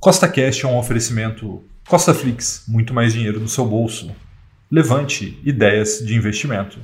Costa Cash é um oferecimento Costa Flix, muito mais dinheiro no seu bolso. Levante ideias de investimento.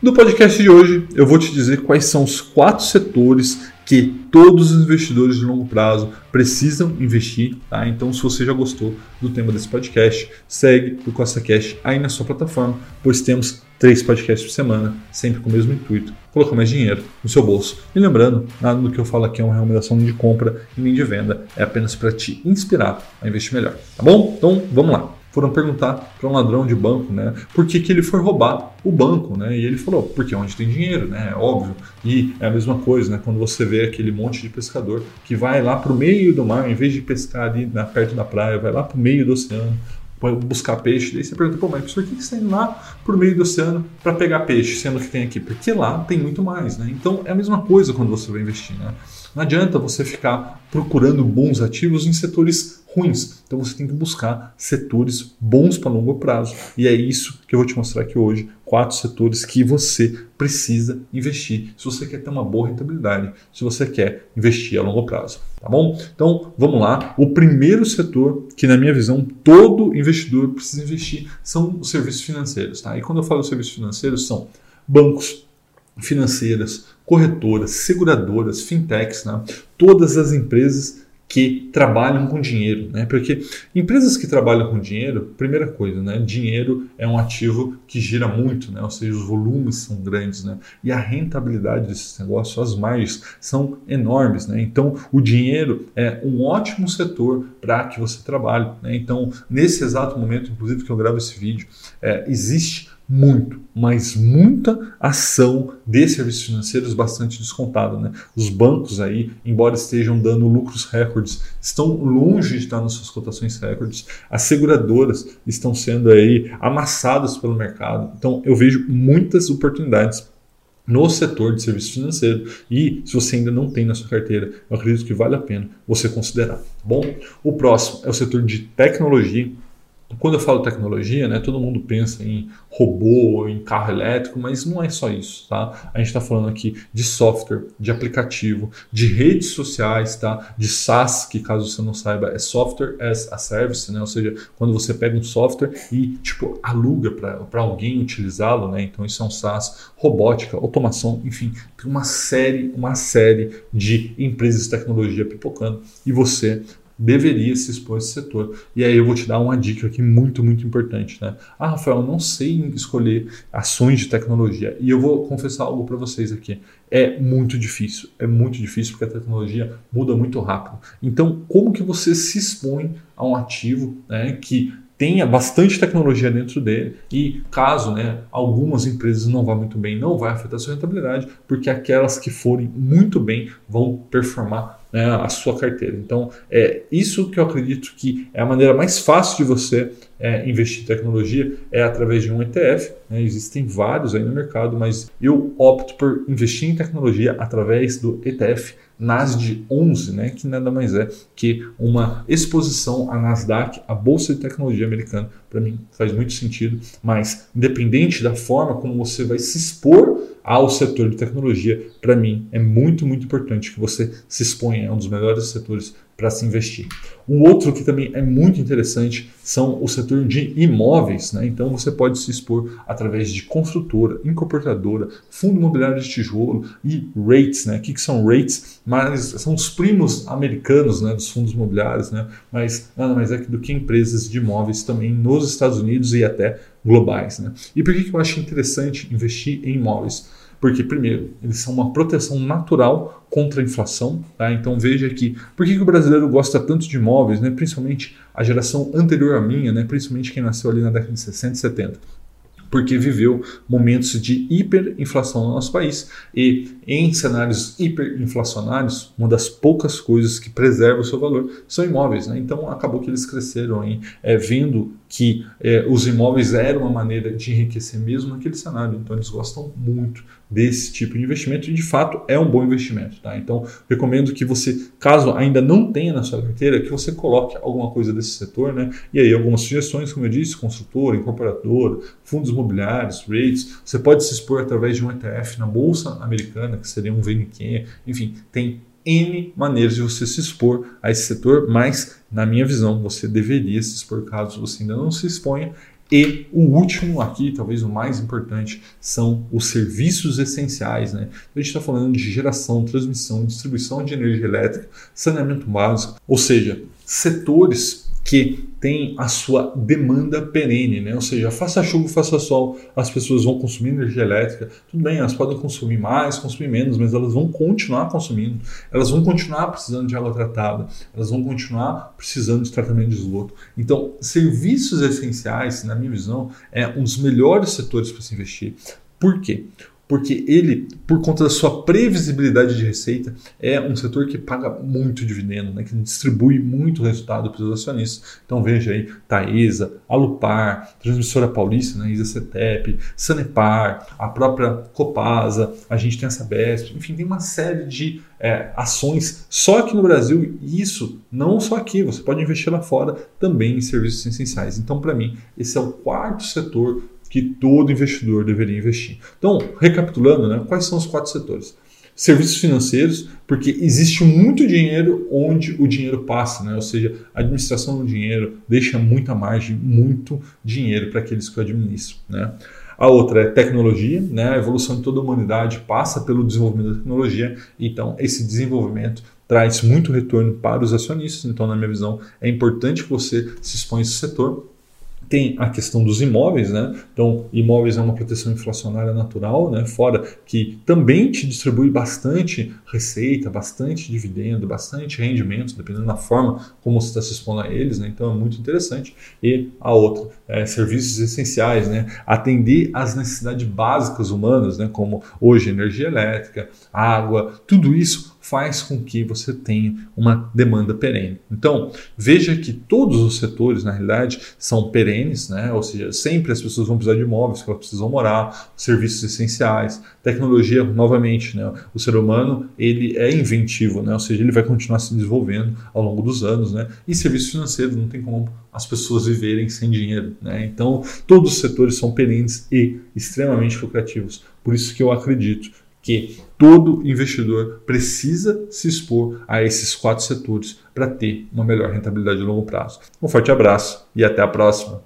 No podcast de hoje, eu vou te dizer quais são os quatro setores que todos os investidores de longo prazo precisam investir. Tá? Então, se você já gostou do tema desse podcast, segue o Costa Cash aí na sua plataforma, pois temos três podcasts por semana, sempre com o mesmo intuito, colocar mais dinheiro no seu bolso. E lembrando, nada do que eu falo aqui é uma recomendação de compra e nem de venda, é apenas para te inspirar a investir melhor, tá bom? Então, vamos lá. Foram perguntar para um ladrão de banco, né, por que, que ele foi roubar o banco, né? E ele falou, porque é onde tem dinheiro, né? É óbvio. E é a mesma coisa, né? Quando você vê aquele monte de pescador que vai lá para o meio do mar, em vez de pescar ali na, perto da praia, vai lá para o meio do oceano, buscar peixe. Daí você pergunta, pô, mas por que você está indo lá por meio do oceano para pegar peixe, sendo que tem aqui? Porque lá tem muito mais, né? Então é a mesma coisa quando você vai investir, né? Não adianta você ficar procurando bons ativos em setores ruins. Então você tem que buscar setores bons para longo prazo. E é isso que eu vou te mostrar aqui hoje. Quatro setores que você precisa investir se você quer ter uma boa rentabilidade, se você quer investir a longo prazo. Tá bom? Então vamos lá. O primeiro setor que, na minha visão, todo investidor precisa investir são os serviços financeiros. Tá? E quando eu falo serviços financeiros, são bancos, financeiras, corretoras, seguradoras, fintechs, né? todas as empresas que trabalham com dinheiro, né? Porque empresas que trabalham com dinheiro, primeira coisa, né? Dinheiro é um ativo que gira muito, né? Ou seja, os volumes são grandes, né? E a rentabilidade desses negócios, as margens são enormes, né? Então, o dinheiro é um ótimo setor para que você trabalhe, né? Então, nesse exato momento, inclusive que eu gravo esse vídeo, é, existe muito, mas muita ação de serviços financeiros bastante descontada. Né? Os bancos aí, embora estejam dando lucros recordes, estão longe de estar nas suas cotações recordes. As seguradoras estão sendo aí amassadas pelo mercado. Então eu vejo muitas oportunidades no setor de serviço financeiro e se você ainda não tem na sua carteira, eu acredito que vale a pena você considerar. Tá bom, o próximo é o setor de tecnologia quando eu falo tecnologia, né, todo mundo pensa em robô, em carro elétrico, mas não é só isso, tá? A gente está falando aqui de software, de aplicativo, de redes sociais, tá? De SaaS, que caso você não saiba, é Software as a Service, né? Ou seja, quando você pega um software e tipo aluga para alguém utilizá-lo, né? Então isso é um SaaS, robótica, automação, enfim, tem uma série, uma série de empresas de tecnologia pipocando e você deveria se expor a esse setor. E aí eu vou te dar uma dica aqui muito, muito importante. Né? Ah, Rafael, eu não sei escolher ações de tecnologia. E eu vou confessar algo para vocês aqui. É muito difícil, é muito difícil porque a tecnologia muda muito rápido. Então, como que você se expõe a um ativo né, que tenha bastante tecnologia dentro dele e caso né, algumas empresas não vá muito bem, não vai afetar sua rentabilidade, porque aquelas que forem muito bem vão performar né, a sua carteira. Então, é isso que eu acredito que é a maneira mais fácil de você é, investir em tecnologia é através de um ETF. Né? Existem vários aí no mercado, mas eu opto por investir em tecnologia através do ETF NASD 11, né, que nada mais é que uma exposição à Nasdaq, a bolsa de tecnologia americana. Para mim faz muito sentido, mas independente da forma como você vai se expor ao setor de tecnologia, para mim é muito, muito importante que você se exponha a um dos melhores setores para se investir. Um outro que também é muito interessante são o setor de imóveis. Né? Então você pode se expor através de construtora, incorporadora, fundo imobiliário de tijolo e rates. Né? O que, que são rates? Mas são os primos americanos né, dos fundos imobiliários, né? mas nada mais é do que empresas de imóveis também nos Estados Unidos e até globais. Né? E por que, que eu acho interessante investir em imóveis? Porque, primeiro, eles são uma proteção natural contra a inflação. Tá? Então veja aqui, por que, que o brasileiro gosta tanto de imóveis, né? principalmente a geração anterior à minha, né? principalmente quem nasceu ali na década de 60 e 70 porque viveu momentos de hiperinflação no nosso país. E em cenários hiperinflacionários, uma das poucas coisas que preserva o seu valor são imóveis. Né? Então acabou que eles cresceram em, é, vendo que é, os imóveis eram uma maneira de enriquecer mesmo naquele cenário. Então eles gostam muito desse tipo de investimento e de fato é um bom investimento. Tá? Então recomendo que você, caso ainda não tenha na sua carteira, que você coloque alguma coisa desse setor, né? E aí algumas sugestões, como eu disse, construtora, incorporadora, fundos imobiliários, rates. Você pode se expor através de um ETF na bolsa americana, que seria um VNQ. Enfim, tem N maneiras de você se expor a esse setor, mas, na minha visão, você deveria se expor caso você ainda não se exponha. E o último aqui, talvez o mais importante, são os serviços essenciais. Né? A gente está falando de geração, transmissão, distribuição de energia elétrica, saneamento básico, ou seja, setores que tem a sua demanda perene, né? ou seja, faça chuva, faça sol, as pessoas vão consumir energia elétrica. Tudo bem, elas podem consumir mais, consumir menos, mas elas vão continuar consumindo, elas vão continuar precisando de água tratada, elas vão continuar precisando de tratamento de esgoto. Então, serviços essenciais, na minha visão, é um dos melhores setores para se investir. Por quê? Porque ele, por conta da sua previsibilidade de receita, é um setor que paga muito dividendo, né, que distribui muito resultado para os acionistas. Então veja aí, Taesa, Alupar, Transmissora Paulista, né, ISACETEP, Sanepar, a própria Copasa, a gente tem a Sabesp, enfim, tem uma série de é, ações só aqui no Brasil e isso não só aqui, você pode investir lá fora também em serviços essenciais. Então, para mim, esse é o quarto setor que todo investidor deveria investir. Então, recapitulando, né, quais são os quatro setores? Serviços financeiros, porque existe muito dinheiro onde o dinheiro passa, né? ou seja, a administração do dinheiro deixa muita margem, muito dinheiro para aqueles que o administram. Né? A outra é tecnologia, né? a evolução de toda a humanidade passa pelo desenvolvimento da tecnologia, então esse desenvolvimento traz muito retorno para os acionistas, então, na minha visão, é importante que você se exponha a esse setor tem a questão dos imóveis, né? Então, imóveis é uma proteção inflacionária natural, né? Fora que também te distribui bastante receita, bastante dividendo, bastante rendimento, dependendo da forma como você está se expondo a eles, né? Então é muito interessante. E a outra, é, serviços essenciais, né? Atender às necessidades básicas humanas, né? Como hoje energia elétrica, água, tudo isso faz com que você tenha uma demanda perene. Então, veja que todos os setores, na realidade, são perenes, né? ou seja, sempre as pessoas vão precisar de imóveis, que elas precisam morar, serviços essenciais, tecnologia, novamente, né? o ser humano ele é inventivo, né? ou seja, ele vai continuar se desenvolvendo ao longo dos anos, né? e serviços financeiros, não tem como as pessoas viverem sem dinheiro. Né? Então, todos os setores são perenes e extremamente lucrativos. Por isso que eu acredito que todo investidor precisa se expor a esses quatro setores para ter uma melhor rentabilidade a longo prazo. Um forte abraço e até a próxima.